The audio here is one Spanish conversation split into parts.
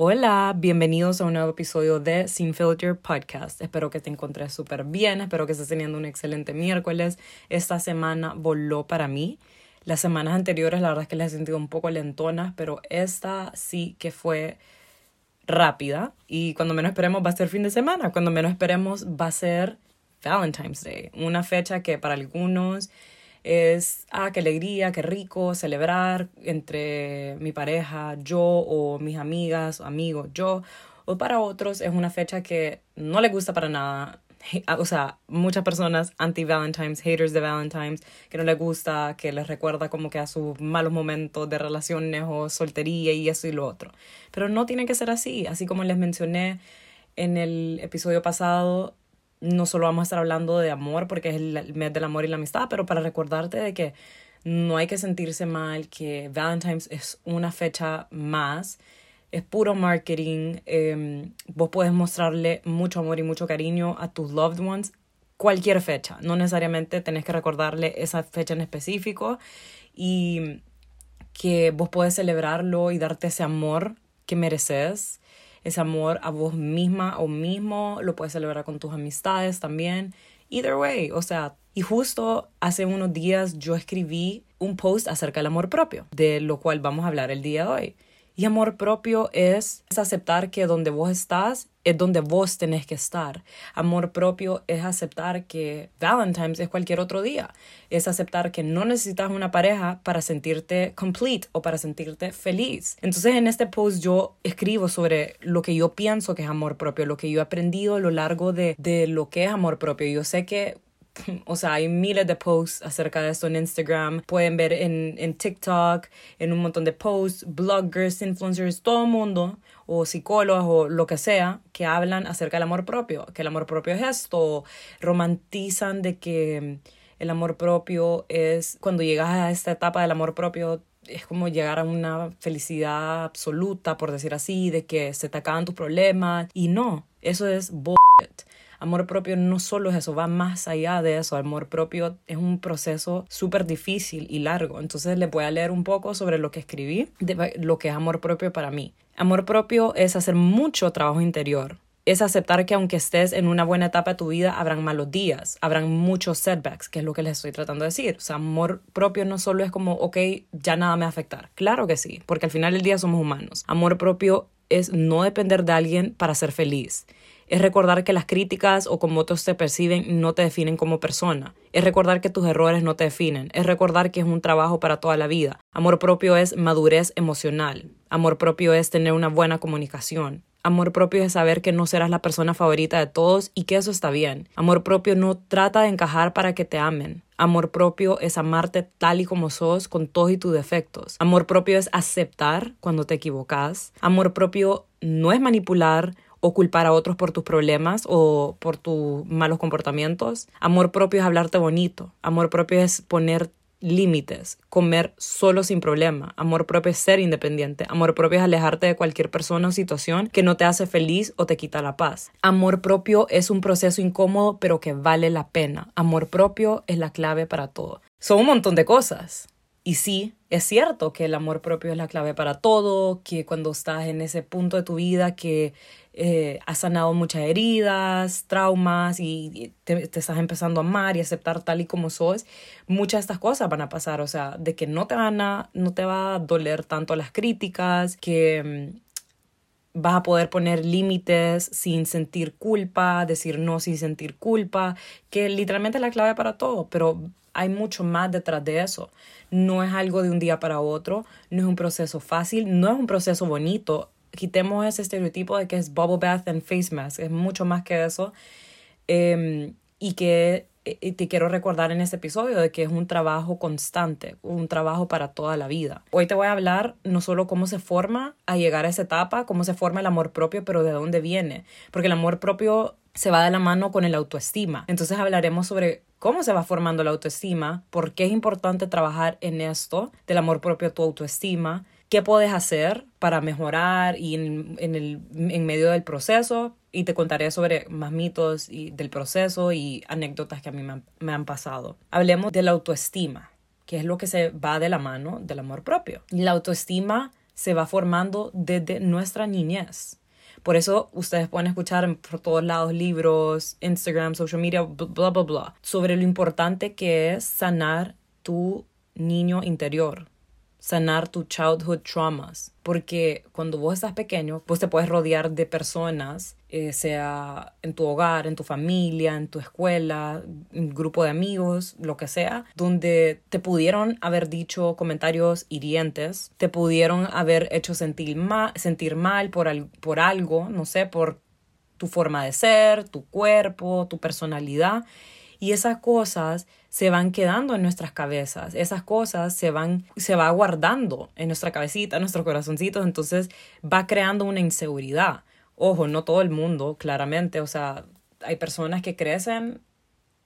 Hola, bienvenidos a un nuevo episodio de Sin Filter Podcast. Espero que te encontres súper bien, espero que estés teniendo un excelente miércoles. Esta semana voló para mí. Las semanas anteriores la verdad es que las he sentido un poco lentonas, pero esta sí que fue rápida y cuando menos esperemos va a ser fin de semana, cuando menos esperemos va a ser Valentine's Day, una fecha que para algunos es, ah, qué alegría, qué rico celebrar entre mi pareja, yo o mis amigas, amigos, yo. O para otros es una fecha que no le gusta para nada. O sea, muchas personas anti-Valentine's, haters de Valentine's, que no les gusta, que les recuerda como que a sus malos momentos de relaciones o soltería y eso y lo otro. Pero no tiene que ser así. Así como les mencioné en el episodio pasado, no solo vamos a estar hablando de amor porque es el mes del amor y la amistad, pero para recordarte de que no hay que sentirse mal, que Valentine's es una fecha más, es puro marketing, em, vos puedes mostrarle mucho amor y mucho cariño a tus loved ones cualquier fecha, no necesariamente tenés que recordarle esa fecha en específico y que vos puedes celebrarlo y darte ese amor que mereces ese amor a vos misma o mismo, lo puedes celebrar con tus amistades también. Either way, o sea, y justo hace unos días yo escribí un post acerca del amor propio, de lo cual vamos a hablar el día de hoy. Y amor propio es, aceptar que donde vos estás es donde vos tenés que estar. Amor propio es aceptar que Valentine's es cualquier otro día. Es aceptar que no necesitas una pareja para sentirte complete o para sentirte feliz. Entonces en este post yo escribo sobre lo que yo pienso que es amor propio, lo que yo he aprendido a lo largo de, de lo que es amor propio. Yo sé que o sea, hay miles de posts acerca de esto en Instagram. Pueden ver en, en TikTok, en un montón de posts, bloggers, influencers, todo el mundo, o psicólogos o lo que sea, que hablan acerca del amor propio. Que el amor propio es esto. Romantizan de que el amor propio es cuando llegas a esta etapa del amor propio es como llegar a una felicidad absoluta, por decir así, de que se te acaban tus problemas. Y no, eso es bullshit. Amor propio no solo es eso, va más allá de eso. Amor propio es un proceso súper difícil y largo. Entonces les voy a leer un poco sobre lo que escribí, de lo que es amor propio para mí. Amor propio es hacer mucho trabajo interior. Es aceptar que aunque estés en una buena etapa de tu vida, habrán malos días, habrán muchos setbacks, que es lo que les estoy tratando de decir. O sea, amor propio no solo es como, ok, ya nada me va a afectar. Claro que sí, porque al final del día somos humanos. Amor propio es no depender de alguien para ser feliz. Es recordar que las críticas o como otros te perciben no te definen como persona. Es recordar que tus errores no te definen. Es recordar que es un trabajo para toda la vida. Amor propio es madurez emocional. Amor propio es tener una buena comunicación. Amor propio es saber que no serás la persona favorita de todos y que eso está bien. Amor propio no trata de encajar para que te amen. Amor propio es amarte tal y como sos con todos tus defectos. Amor propio es aceptar cuando te equivocas. Amor propio no es manipular o culpar a otros por tus problemas o por tus malos comportamientos. Amor propio es hablarte bonito. Amor propio es poner límites, comer solo sin problema. Amor propio es ser independiente. Amor propio es alejarte de cualquier persona o situación que no te hace feliz o te quita la paz. Amor propio es un proceso incómodo pero que vale la pena. Amor propio es la clave para todo. Son un montón de cosas. Y sí, es cierto que el amor propio es la clave para todo, que cuando estás en ese punto de tu vida que eh, has sanado muchas heridas, traumas y te, estás empezando a amar y aceptar tal y como sos, muchas de estas cosas van a pasar, o sea, de que no te van a, no te va a doler tanto las críticas, que mm, vas a poder poner límites sin sentir culpa, decir no sin sentir culpa, que literalmente es la clave para todo, pero hay mucho más detrás de eso. No es algo de un día para otro, no es un proceso fácil, no es un proceso bonito quitemos ese estereotipo de que es bubble bath and face mask, es mucho más que eso. Em, y que te quiero recordar en este episodio de que es un trabajo constante, un trabajo para toda la vida. Hoy te voy a hablar no solo cómo se forma a llegar a esa etapa, cómo se forma el amor propio, pero de dónde viene, porque el amor propio se va de la mano con el autoestima. Entonces hablaremos sobre cómo se va formando la autoestima, por qué es importante trabajar en esto del amor propio, tu autoestima, qué puedes hacer para mejorar y en, el, en medio del proceso y te contaré sobre más mitos y del proceso y anécdotas que a mí me han, me han pasado. Hablemos de la autoestima, que es lo que se va de la mano del amor propio. La autoestima se va formando desde nuestra niñez. Por eso ustedes pueden escuchar por todos lados libros, Instagram, social media, bla, bla, bla, sobre lo importante que es sanar tu niño interior, sanar tu childhood traumas. Porque cuando vos estás pequeño, pues te puedes rodear de personas, eh, sea en tu hogar, en tu familia, en tu escuela, grupo de amigos, lo que sea, donde te pudieron haber dicho comentarios hirientes, te pudieron haber hecho sentir mal, sentir mal por, por algo, no sé, por tu forma de ser, tu cuerpo, tu personalidad. Y esas cosas se van quedando en nuestras cabezas, esas cosas se van, se va guardando en nuestra cabecita, en nuestros corazoncitos, entonces va creando una inseguridad. Ojo, no todo el mundo, claramente, o sea, hay personas que crecen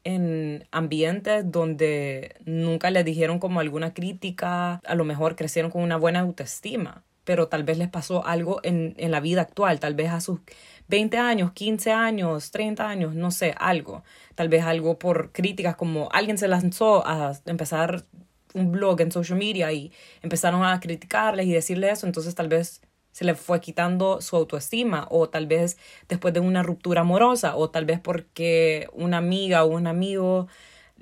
en ambientes donde nunca les dijeron como alguna crítica, a lo mejor crecieron con una buena autoestima, pero tal vez les pasó algo en, en la vida actual, tal vez a sus 20 años, 15 años, 30 años, no sé, algo. Tal vez algo por críticas como alguien se lanzó a empezar un blog en social media y empezaron a criticarles y decirles eso, entonces tal vez se le fue quitando su autoestima o tal vez después de una ruptura amorosa o tal vez porque una amiga o un amigo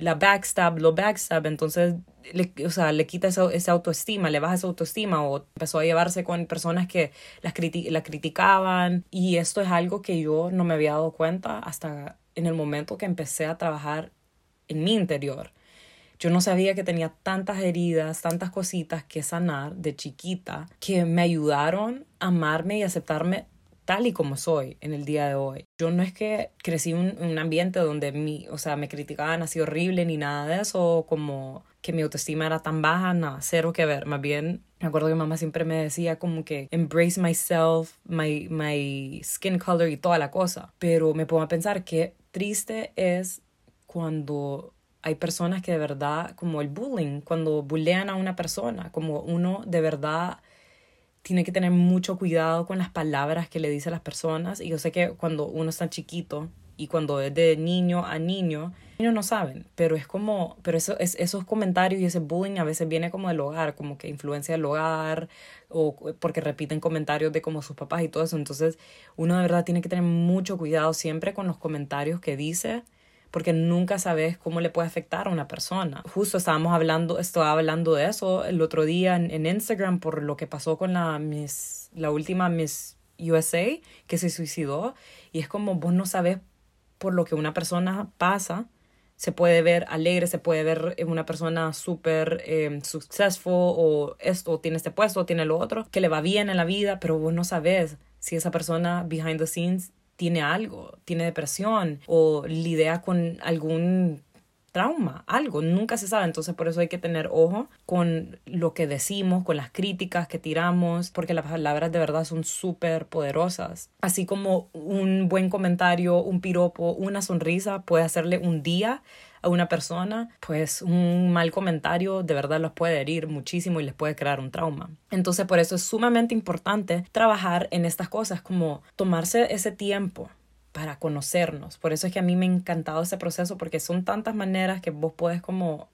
la backstab, lo backstab, entonces le, o sea, le quita esa, autoestima, le baja esa autoestima o empezó a llevarse con personas que las la criticaban y esto es algo que yo no me había dado cuenta hasta en el momento que empecé a trabajar en mi interior. Yo no sabía que tenía tantas heridas, tantas cositas que sanar de chiquita que me ayudaron a amarme y aceptarme tal y como soy en el día de hoy. Yo no es que crecí en un, ambiente donde mi, o sea, me criticaban así horrible ni nada de eso, como que mi autoestima era tan baja, nada, cero que ver. Más bien, me acuerdo que mamá siempre me decía como que embrace myself, my, my skin color y toda la cosa. Pero me pongo a pensar que triste es cuando hay personas que de verdad, como el bullying, cuando bullean a una persona, como uno de verdad tiene que tener mucho cuidado con las palabras que le dice a las personas. Y yo sé que cuando uno está chiquito y cuando es de niño a niño, niños no saben, pero es como, pero eso, es, esos comentarios y ese bullying a veces viene como del hogar, como que influencia del hogar o porque repiten comentarios de como sus papás y todo eso. Entonces uno de verdad tiene que tener mucho cuidado siempre con los comentarios que dice porque nunca sabes cómo le puede afectar a una persona. Justo estábamos hablando, estaba hablando de eso el otro día en, Instagram por lo que pasó con la Miss, la última Miss USA que se suicidó y es como vos no sabes por lo que una persona pasa se puede ver alegre, se puede ver una persona súper eh, successful o esto, tiene este puesto, tiene lo otro, que le va bien en la vida, pero vos no sabes si esa persona behind the scenes tiene algo, tiene depresión o lidia con algún trauma, algo, nunca se sabe, entonces por eso hay que tener ojo con lo que decimos, con las críticas que tiramos, porque las palabras de verdad son súper poderosas. Así como un buen comentario, un piropo, una sonrisa puede hacerle un día a una persona, pues un mal comentario de verdad los puede herir muchísimo y les puede crear un trauma. Entonces por eso es sumamente importante trabajar en estas cosas como tomarse ese tiempo para conocernos. Por eso es que a mí me ha encantado ese proceso porque son tantas maneras que vos puedes como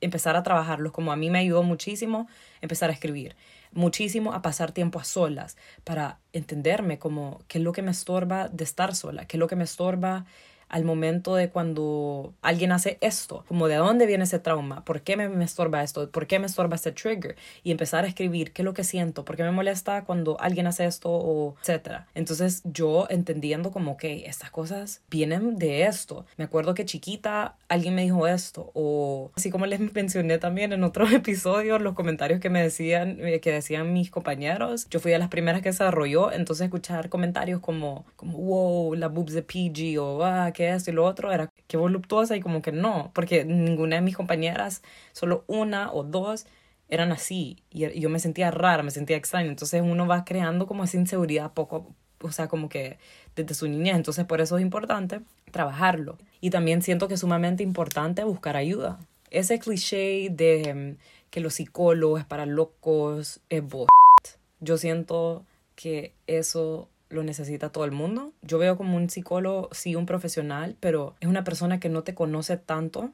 empezar a trabajarlos, como a mí me ayudó muchísimo empezar a escribir, muchísimo a pasar tiempo a solas para entenderme como qué es lo que me estorba de estar sola, qué es lo que me estorba al momento de cuando alguien hace esto, como de dónde viene ese trauma, por qué me, estorba esto, por qué me estorba este trigger y empezar a escribir qué es lo que siento, por qué me molesta cuando alguien hace esto o etcétera. Entonces yo entendiendo como que estas cosas vienen de esto. Me acuerdo que chiquita alguien me dijo esto o así como les mencioné también en otros episodios los comentarios que me decían eh, que decían mis compañeros, yo fui de las primeras que desarrolló, entonces escuchar comentarios como como wow, la boobs de PG o ah, que esto y lo otro, era que voluptuosa y como que no, porque ninguna de mis compañeras, solo una o dos, eran así y yo me sentía rara, me sentía extraña, entonces uno va creando como esa inseguridad poco, o sea, como que desde su niñez, entonces por eso es importante trabajarlo. Y también siento que es sumamente importante buscar ayuda. Ese cliché de mm, que los psicólogos para locos es bullshit. Yo siento que eso lo necesita todo el mundo. Yo veo como un psicólogo, sí, un profesional, pero es una persona que no te conoce tanto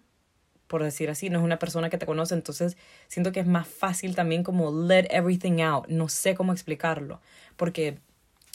por decir así, no es una persona que te conoce, entonces siento que es más fácil también como let everything out, no sé cómo explicarlo, porque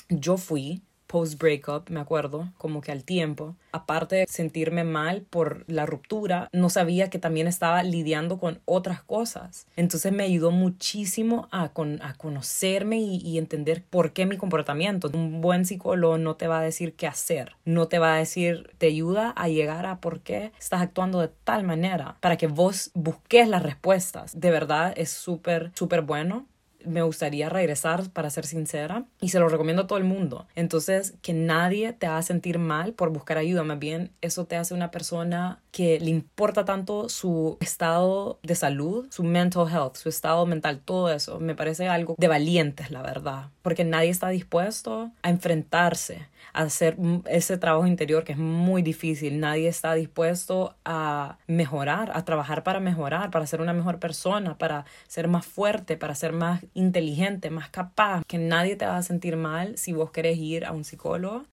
yo fui post breakup, me acuerdo, como que al tiempo, aparte de sentirme mal por la ruptura, no sabía que también estaba lidiando con otras cosas. Entonces me ayudó muchísimo a, con, a conocerme y, y entender por qué mi comportamiento. Un buen psicólogo no te va a decir qué hacer, no te va a decir, te ayuda a llegar a por qué estás actuando de tal manera para que vos busques las respuestas. De verdad es súper, súper bueno me gustaría regresar, para ser sincera, y se lo recomiendo a todo el mundo. Entonces, que nadie te haga sentir mal por buscar ayuda, más bien eso te hace una persona que le importa tanto su estado de salud, su mental health, su estado mental, todo eso. Me parece algo de valientes, la verdad, porque nadie está dispuesto a enfrentarse hacer ese trabajo interior que es muy difícil. Nadie está dispuesto a mejorar, a trabajar para mejorar, para ser una mejor persona, para ser más fuerte, para ser más inteligente, más capaz. Que nadie te va a sentir mal si vos querés ir a un psicólogo.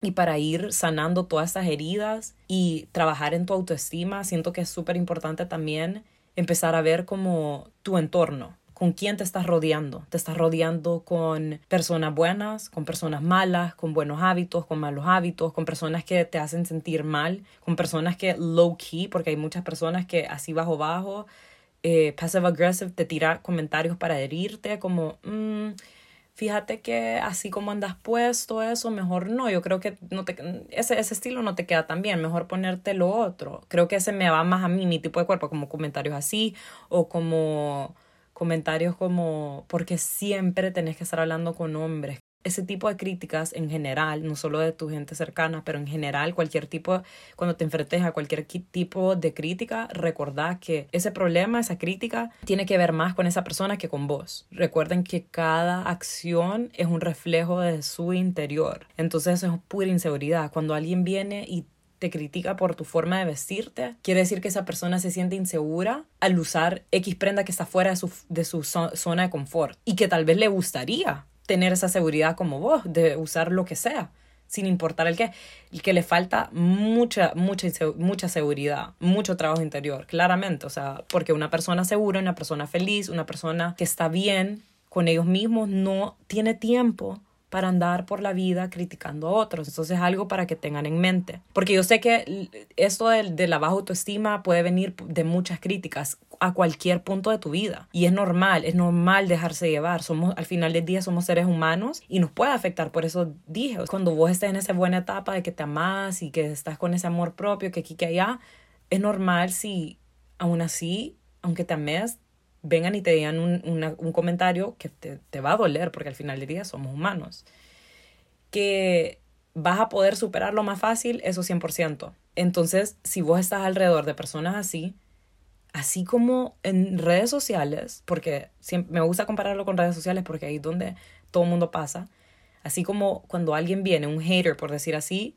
Y para ir sanando todas esas heridas y trabajar en tu autoestima, siento que es súper importante también empezar a ver como tu entorno con quién te estás rodeando. Te estás rodeando con personas buenas, con personas malas, con buenos hábitos, con malos hábitos, con personas que te hacen sentir mal, con personas que low key, porque hay muchas personas que así bajo bajo, eh, passive aggressive, te tira comentarios para herirte, como, mm, fíjate que así como andas puesto eso, mejor no, yo creo que no te, ese, ese estilo no te queda tan bien, mejor ponerte lo otro. Creo que ese me va más a mí, mi tipo de cuerpo, como comentarios así o como comentarios como porque siempre tenés que estar hablando con hombres. Ese tipo de críticas en general, no solo de tu gente cercana, pero en general cualquier tipo, cuando te enfrentes a cualquier tipo de crítica, recordá que ese problema, esa crítica, tiene que ver más con esa persona que con vos. Recuerden que cada acción es un reflejo de su interior. Entonces es pura inseguridad. Cuando alguien viene y te critica por tu forma de vestirte, quiere decir que esa persona se siente insegura al usar X prenda que está fuera de su, de su zona de confort y que tal vez le gustaría tener esa seguridad como vos, de usar lo que sea, sin importar el qué, el que le falta mucha, mucha, mucha seguridad, mucho trabajo interior, claramente, o sea, porque una persona segura, una persona feliz, una persona que está bien con ellos mismos, no tiene tiempo para andar por la vida criticando a otros. Entonces es algo para que tengan en mente. Porque yo sé que esto de, de, la baja autoestima puede venir de muchas críticas a cualquier punto de tu vida. Y es normal, es normal dejarse llevar. Somos, al final del día somos seres humanos y nos puede afectar. Por eso dije, cuando vos estés en esa buena etapa de que te amas y que estás con ese amor propio, que aquí, que allá, es normal si aún así, aunque te ames, vengan y te digan un, un comentario que te, te, va a doler, porque al final del día somos humanos. Que vas a poder superarlo más fácil, eso 100%. Entonces, si vos estás alrededor de personas así, así como en redes sociales, porque siempre, me gusta compararlo con redes sociales porque ahí es donde todo el mundo pasa, así como cuando alguien viene, un hater, por decir así,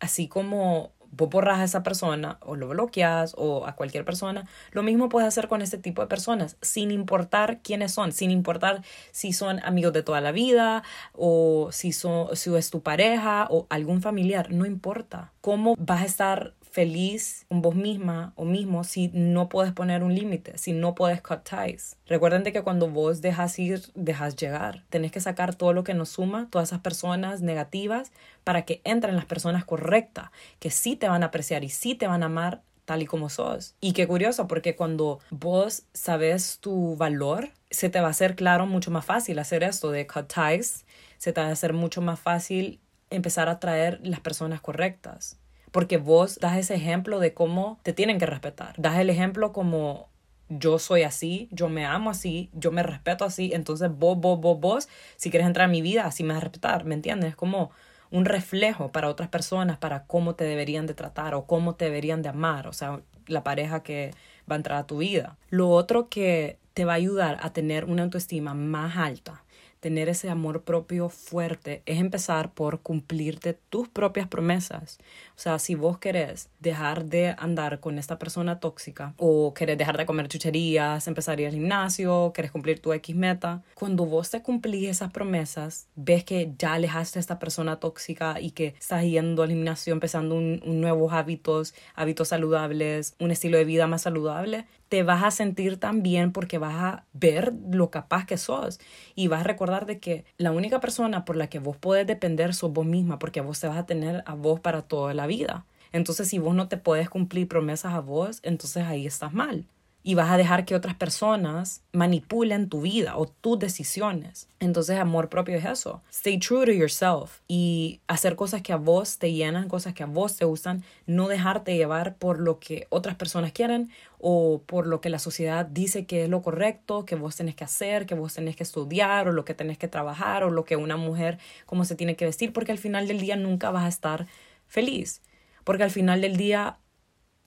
así como vos borras a esa persona o lo bloqueas o a cualquier persona, lo mismo puedes hacer con este tipo de personas, sin importar quiénes son, sin importar si son amigos de toda la vida o si, son, si es tu pareja o algún familiar, no importa. ¿Cómo vas a estar feliz con vos misma o mismo si no puedes poner un límite, si no puedes cut ties. Recuerden de que cuando vos dejas ir, dejas llegar. Tenés que sacar todo lo que nos suma, todas esas personas negativas, para que entren las personas correctas, que sí te van a apreciar y sí te van a amar tal y como sos. Y qué curioso, porque cuando vos sabes tu valor, se te va a hacer claro mucho más fácil hacer esto de cut ties, se te va a hacer mucho más fácil empezar a traer las personas correctas porque vos das ese ejemplo de cómo te tienen que respetar. Das el ejemplo como yo soy así, yo me amo así, yo me respeto así, entonces vos, vos, vos, vos, si quieres entrar a mi vida, así me vas a respetar, ¿me entiendes? Es como un reflejo para otras personas, para cómo te deberían de tratar o cómo te deberían de amar, o sea, la pareja que va a entrar a tu vida. Lo otro que te va a ayudar a tener una autoestima más alta, tener ese amor propio fuerte es empezar por cumplirte tus propias promesas. O sea, si vos querés dejar de andar con esta persona tóxica o querés dejar de comer chucherías, empezar a gimnasio, querés cumplir tu X meta, cuando vos te cumplís esas promesas, ves que ya alejaste a esta persona tóxica y que estás yendo al gimnasio, empezando un, nuevos hábitos, hábitos saludables, un estilo de vida más saludable, te vas a sentir tan bien porque vas a ver lo capaz que sos y vas a recordar de que la única persona por la que vos podés depender sos vos misma porque vos te vas a tener a vos para toda la vida. Entonces, si vos no te puedes cumplir promesas a vos, entonces ahí estás mal y vas a dejar que otras personas manipulen tu vida o tus decisiones. Entonces, amor propio es eso. Stay true to yourself y hacer cosas que a vos te llenan, cosas que a vos te gustan, no dejarte llevar por lo que otras personas quieren o por lo que la sociedad dice que es lo correcto, que vos tenés que hacer, que vos tenés que estudiar o lo que tenés que trabajar o lo que una mujer cómo se tiene que vestir, porque al final del día nunca vas a estar feliz. Porque al final del día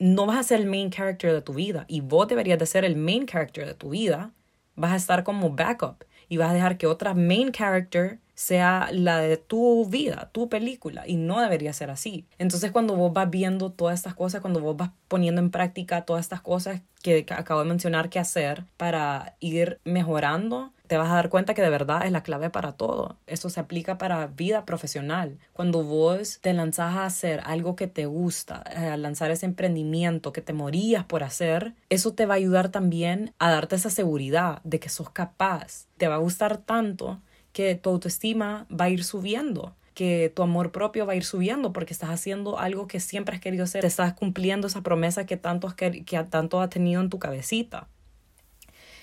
no vas a ser el main character de tu vida y vos deberías de ser el main character de tu vida. Vas a estar como backup y vas a dejar que otra main character sea la de tu vida, tu película, y no debería ser así. Entonces cuando vos vas viendo todas estas cosas, cuando vos vas poniendo en práctica todas estas cosas que acabo de mencionar que hacer para ir mejorando, te vas a dar cuenta que de verdad es la clave para todo. Esto se aplica para vida profesional. Cuando vos te lanzas a hacer algo que te gusta, a lanzar ese emprendimiento que te morías por hacer, eso te va a ayudar también a darte esa seguridad de que sos capaz. Te va a gustar tanto que tu autoestima va a ir subiendo que tu amor propio va a ir subiendo porque estás haciendo algo que siempre has querido hacer, estás cumpliendo esa promesa que tanto has, que, tanto has tenido en tu cabecita.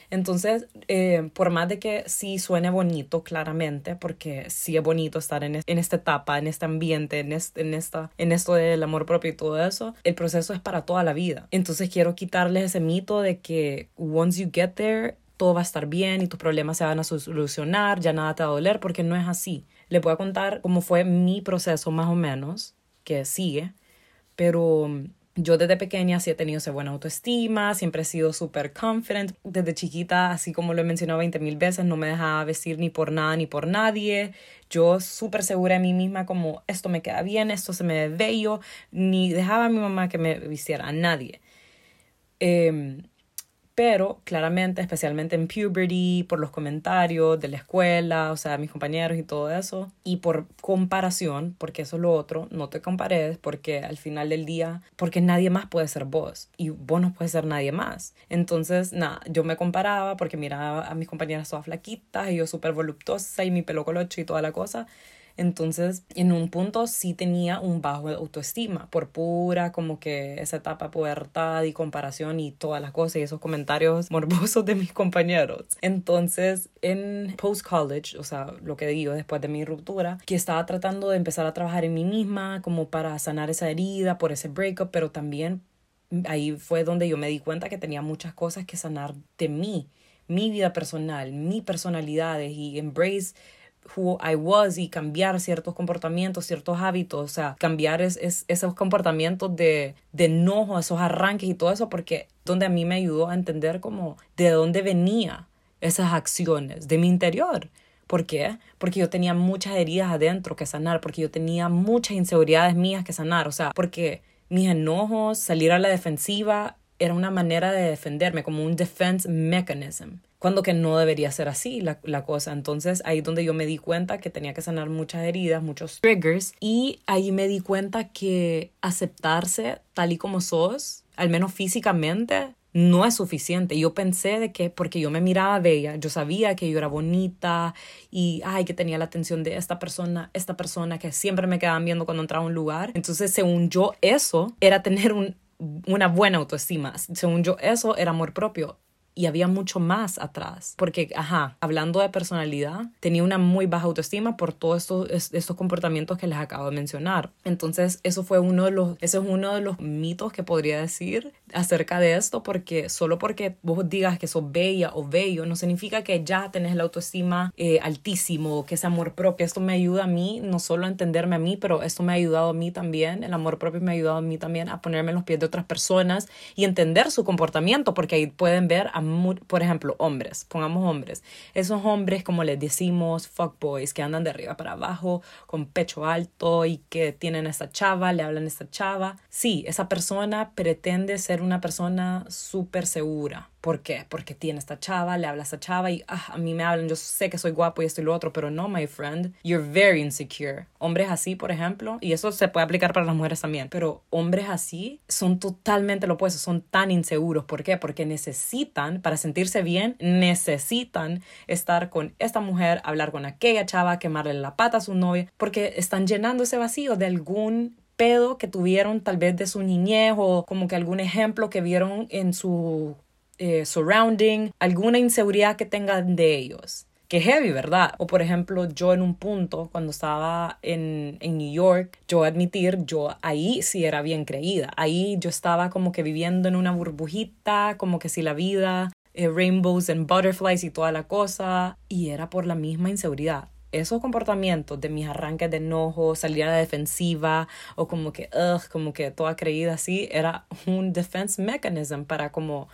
Entonces, eh, por más de que sí suene bonito, claramente, porque sí es bonito estar en, en esta etapa, en este ambiente, en, en, esta, en esto del amor propio y todo eso, el proceso es para toda la vida. Entonces, quiero quitarles ese mito de que once you get there, todo va a estar bien y tus problemas se van a solucionar, ya nada te va a doler, porque no es así. Le voy a contar cómo fue mi proceso más o menos, que sigue, pero yo desde pequeña sí he tenido esa buena autoestima, siempre he sido súper confident. Desde chiquita, así como lo he mencionado 20 mil veces, no me dejaba vestir ni por nada ni por nadie. Yo súper segura de mí misma como esto me queda bien, esto se me ve bello, ni dejaba a mi mamá que me vistiera a nadie. Eh, pero claramente, especialmente en puberty, por los comentarios de la escuela, o sea, mis compañeros y todo eso, y por comparación, porque eso es lo otro, no te compares, porque al final del día, porque nadie más puede ser vos, y vos no puedes ser nadie más. Entonces, nada, yo me comparaba porque miraba a mis compañeras todas flaquitas, y yo súper voluptuosa, y mi pelo colocho y toda la cosa, entonces, en un punto sí tenía un bajo autoestima por pura como que esa etapa de pubertad y comparación y todas las cosas y esos comentarios morbosos de mis compañeros. Entonces, en post-college, o sea, lo que digo después de mi ruptura, que estaba tratando de empezar a trabajar en mí misma como para sanar esa herida por ese breakup, pero también ahí fue donde yo me di cuenta que tenía muchas cosas que sanar de mí, mi vida personal, mi personalidad y embrace who I was y cambiar ciertos comportamientos, ciertos hábitos, o sea, cambiar es, esos comportamientos de, de enojo, esos arranques y todo eso, porque donde a mí me ayudó a entender como de dónde venía esas acciones, de mi interior. ¿Por qué? Porque yo tenía muchas heridas adentro que sanar, porque yo tenía muchas inseguridades mías que sanar, o sea, porque mis enojos, salir a la defensiva, era una manera de defenderme, como un defense mechanism cuando que no debería ser así la, la, cosa. Entonces ahí donde yo me di cuenta que tenía que sanar muchas heridas, muchos triggers y ahí me di cuenta que aceptarse tal y como sos, al menos físicamente, no es suficiente. Yo pensé de que porque yo me miraba bella, yo sabía que yo era bonita y ay, que tenía la atención de esta persona, esta persona que siempre me quedaban viendo cuando entraba a un lugar. Entonces, según yo, eso era tener un, una buena autoestima. Según yo, eso era amor propio y había mucho más atrás. Porque, ajá, hablando de personalidad, tenía una muy baja autoestima por todos estos, estos comportamientos que les acabo de mencionar. Entonces, eso fue uno de los, ese es uno de los mitos que podría decir acerca de esto, porque solo porque vos digas que sos bella o bello, no significa que ya tenés la autoestima eh, altísimo, que es amor propio. Esto me ayuda a mí, no solo a entenderme a mí, pero esto me ha ayudado a mí también, el amor propio me ha ayudado a mí también a ponerme en los pies de otras personas y entender su comportamiento, porque ahí pueden ver a por ejemplo, hombres, pongamos hombres. Esos hombres, como les decimos, fuckboys, que andan de arriba para abajo, con pecho alto y que tienen a esta chava, le hablan a esta chava. Sí, esa persona pretende ser una persona súper segura. ¿Por qué? Porque tiene esta chava, le habla a esta chava y ah, a mí me hablan, yo sé que soy guapo y esto y lo otro, pero no, my friend, you're very insecure. Hombres así, por ejemplo, y eso se puede aplicar para las mujeres también, pero hombres así son totalmente lo opuesto, son tan inseguros. ¿Por qué? Porque necesitan, para sentirse bien, necesitan estar con esta mujer, hablar con aquella chava, quemarle la pata a su novia, porque están llenando ese vacío de algún pedo que tuvieron tal vez de su niñez o como que algún ejemplo que vieron en su eh, surrounding, alguna inseguridad que tengan de ellos. Que heavy, ¿verdad? O por ejemplo, yo en un punto, cuando estaba en, en New York, yo admitir, yo ahí sí era bien creída. Ahí yo estaba como que viviendo en una burbujita, como que si la vida, eh, rainbows and butterflies y toda la cosa. Y era por la misma inseguridad esos comportamientos de mis arranques de enojo, salir a la defensiva o como que, ugh, como que toda creída así, era un defense mechanism para como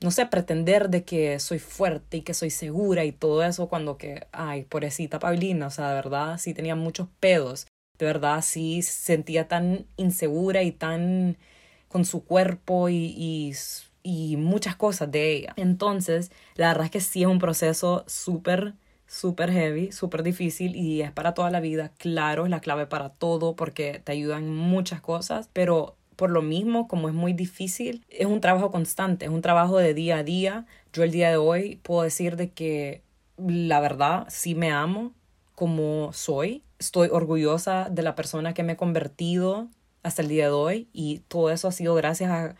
no sé, pretender de que soy fuerte y que soy segura y todo eso cuando que, ay, pobrecita Paulina, o sea, de verdad sí tenía muchos pedos, de verdad sí sentía tan insegura y tan con su cuerpo y, y, muchas cosas de ella. Entonces, la verdad es que sí es un proceso súper súper heavy, súper difícil y es para toda la vida. Claro, es la clave para todo porque te ayudan muchas cosas, pero por lo mismo, como es muy difícil, es un trabajo constante, es un trabajo de día a día. Yo el día de hoy puedo decir de que la verdad sí me amo como soy. Estoy orgullosa de la persona que me he convertido hasta el día de hoy y todo eso ha sido gracias a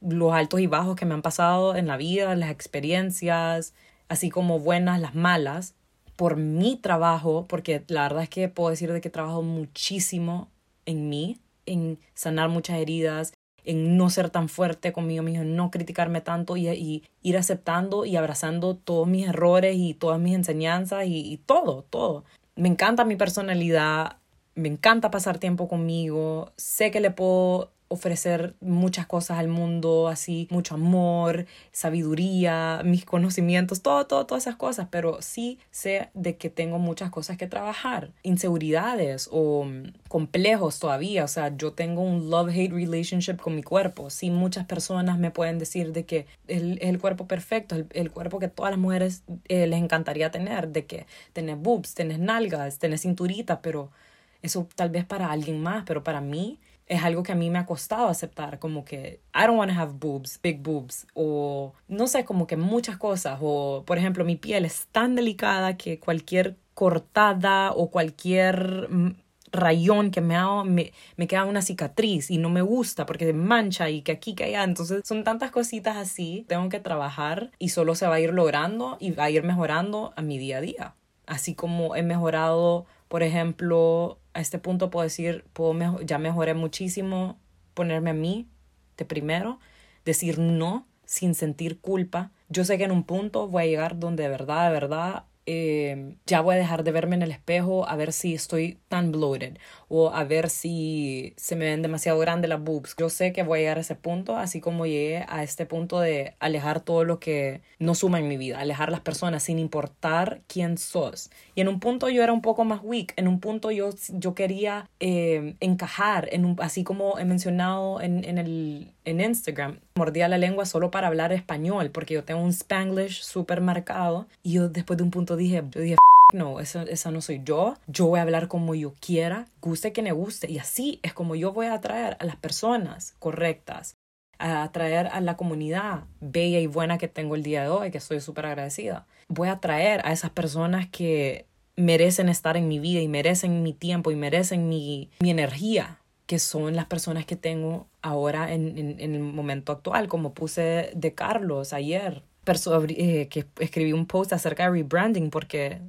los altos y bajos que me han pasado en la vida, las experiencias, así como buenas, las malas, por mi trabajo, porque la verdad es que puedo decir de que trabajo muchísimo en mí, en sanar muchas heridas, en no ser tan fuerte conmigo mismo, en no criticarme tanto y, ir aceptando y abrazando todos mis errores y todas mis enseñanzas y, y todo, todo. Me encanta mi personalidad, me encanta pasar tiempo conmigo, sé que le puedo ofrecer muchas cosas al mundo, así, mucho amor, sabiduría, mis conocimientos, todo, todo, todas esas cosas, pero sí sé de que tengo muchas cosas que trabajar, inseguridades o mm, complejos todavía, o sea, yo tengo un love-hate relationship con mi cuerpo, sí, muchas personas me pueden decir de que es el, cuerpo perfecto, el, el, cuerpo que todas las mujeres eh, les encantaría tener, de que tenés boobs, tenés nalgas, tenés cinturita, pero eso tal vez para alguien más, pero para mí es algo que a mí me ha costado aceptar, como que I don't want to have boobs, big boobs, o no sé, como que muchas cosas, o por ejemplo mi piel es tan delicada que cualquier cortada o cualquier mm, rayón que me hago, me, me queda una cicatriz y no me gusta porque mancha y que aquí, que allá. Entonces son tantas cositas así, tengo que trabajar y solo se va a ir logrando y va a ir mejorando a mi día a día. Así como he mejorado, por ejemplo, a este punto puedo decir, puedo ya mejoré muchísimo ponerme a mí de primero, decir no sin sentir culpa. Yo sé que en un punto voy a llegar donde de verdad, de verdad eh, ya voy a dejar de verme en el espejo a ver si estoy tan bloated o a ver si se me ven demasiado grandes las boobs. Yo sé que voy a llegar a ese punto, así como llegué a este punto de alejar todo lo que no suma en mi vida, alejar las personas sin importar quién sos. Y en un punto yo era un poco más weak, en un punto yo, yo quería eh, encajar, en un, así como he mencionado en, en, el, en Instagram, mordía la lengua solo para hablar español, porque yo tengo un spanglish súper marcado. Y yo después de un punto dije, yo dije, no, esa, esa no soy yo. Yo voy a hablar como yo quiera, guste que me guste. Y así es como yo voy a atraer a las personas correctas, a atraer a la comunidad bella y buena que tengo el día de hoy, que estoy súper agradecida. Voy a atraer a esas personas que merecen estar en mi vida y merecen mi tiempo y merecen mi, mi energía que son las personas que tengo ahora en, en, el momento actual, como puse de Carlos ayer, eh, que escribí un post acerca de rebranding, porque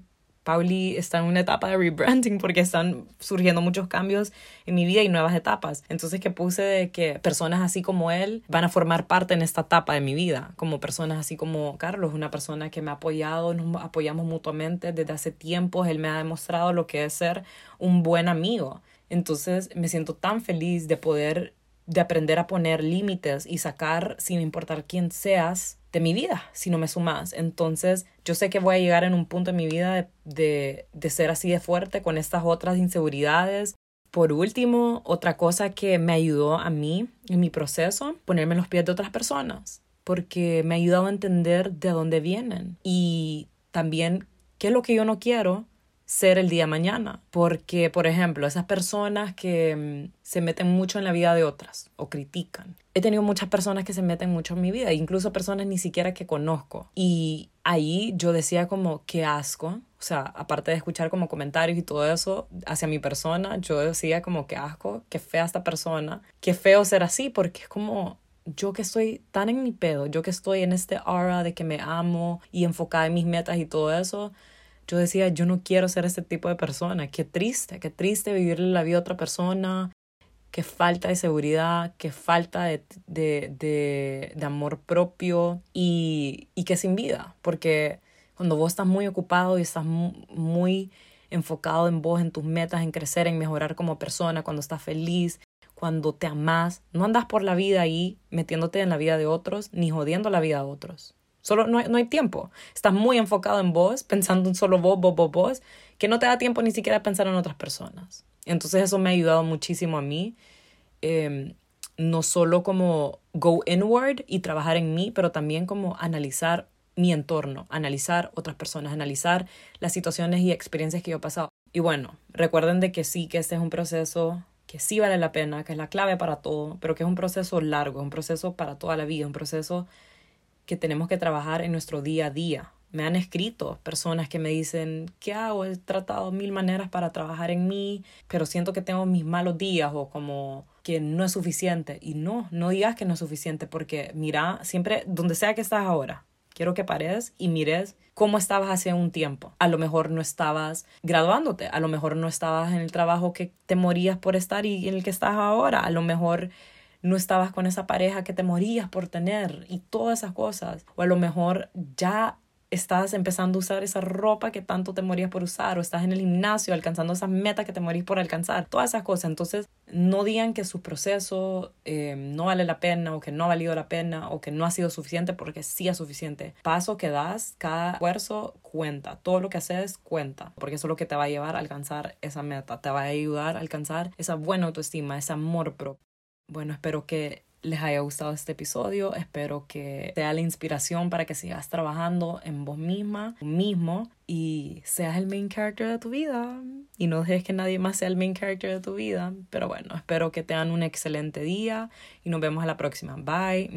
Pauli está en una etapa de rebranding porque están surgiendo muchos cambios en mi vida y nuevas etapas. Entonces que puse de que personas así como él van a formar parte en esta etapa de mi vida, como personas así como Carlos, una persona que me ha apoyado, nos apoyamos mutuamente desde hace tiempo, él me ha demostrado lo que es ser un buen amigo. Entonces me siento tan feliz de poder de aprender a poner límites y sacar, sin importar quién seas, de mi vida si no me sumas. Entonces, yo sé que voy a llegar en un punto en mi vida de, de, de ser así de fuerte con estas otras inseguridades. Por último, otra cosa que me ayudó a mí en mi proceso, ponerme en los pies de otras personas, porque me ha ayudado a entender de dónde vienen y también qué es lo que yo no quiero ser el día mañana. Porque, por ejemplo, esas personas que mm, se meten mucho en la vida de otras o critican. He tenido muchas personas que se meten mucho en mi vida, incluso personas ni siquiera que conozco. Y ahí yo decía como, qué asco. O sea, aparte de escuchar como comentarios y todo eso hacia mi persona, yo decía como, qué asco, qué fea esta persona, qué feo ser así, porque es como, yo que estoy tan en mi pedo, yo que estoy en este aura de que me amo y enfocada en mis metas y todo eso, yo decía, yo no quiero ser este tipo de persona. Qué triste, qué triste vivirle la vida a otra persona. Qué falta de seguridad, qué falta de, de, de, de amor propio y, y que sin vida. Porque cuando vos estás muy ocupado y estás muy enfocado en vos, en tus metas, en crecer, en mejorar como persona, cuando estás feliz, cuando te amas, no andas por la vida ahí metiéndote en la vida de otros ni jodiendo la vida de otros. Solo no hay, no hay tiempo. Estás muy enfocado en vos, pensando en solo vos, vos, vos, vos, que no te da tiempo ni siquiera pensar en otras personas. Entonces eso me ha ayudado muchísimo a mí. Eh, no solo como go inward y trabajar en mí, pero también como analizar mi entorno, analizar otras personas, analizar las situaciones y experiencias que yo he pasado. Y bueno, recuerden de que sí, que este es un proceso que sí vale la pena, que es la clave para todo, pero que es un proceso largo, un proceso para toda la vida, un proceso que tenemos que trabajar en nuestro día a día. Me han escrito personas que me dicen, ¿qué hago? He tratado mil maneras para trabajar en mí, pero siento que tengo mis malos días o como que no es suficiente. Y no, no digas que no es suficiente porque mira, siempre, donde sea que estás ahora, quiero que pares y mires cómo estabas hace un tiempo. A lo mejor no estabas graduándote, a lo mejor no estabas en el trabajo que te morías por estar y en el que estás ahora, a lo mejor no estabas con esa pareja que te morías por tener y todas esas cosas. O a lo mejor ya estás empezando a usar esa ropa que tanto te morías por usar o estás en el gimnasio alcanzando esas metas que te morís por alcanzar, todas esas cosas. Entonces, no digan que su proceso eh, no vale la pena o que no ha valido la pena o que no ha sido suficiente porque sí es suficiente. Paso que das, cada esfuerzo cuenta, todo lo que haces cuenta, porque eso es lo que te va a llevar a alcanzar esa meta, te va a ayudar a alcanzar esa buena autoestima, ese amor propio. Bueno, espero que les haya gustado este episodio. Espero que sea la inspiración para que sigas trabajando en vos misma, mismo, y seas el main character de tu vida. Y no dejes que nadie más sea el main character de tu vida. Pero bueno, espero que tengan un excelente día y nos vemos a la próxima. Bye.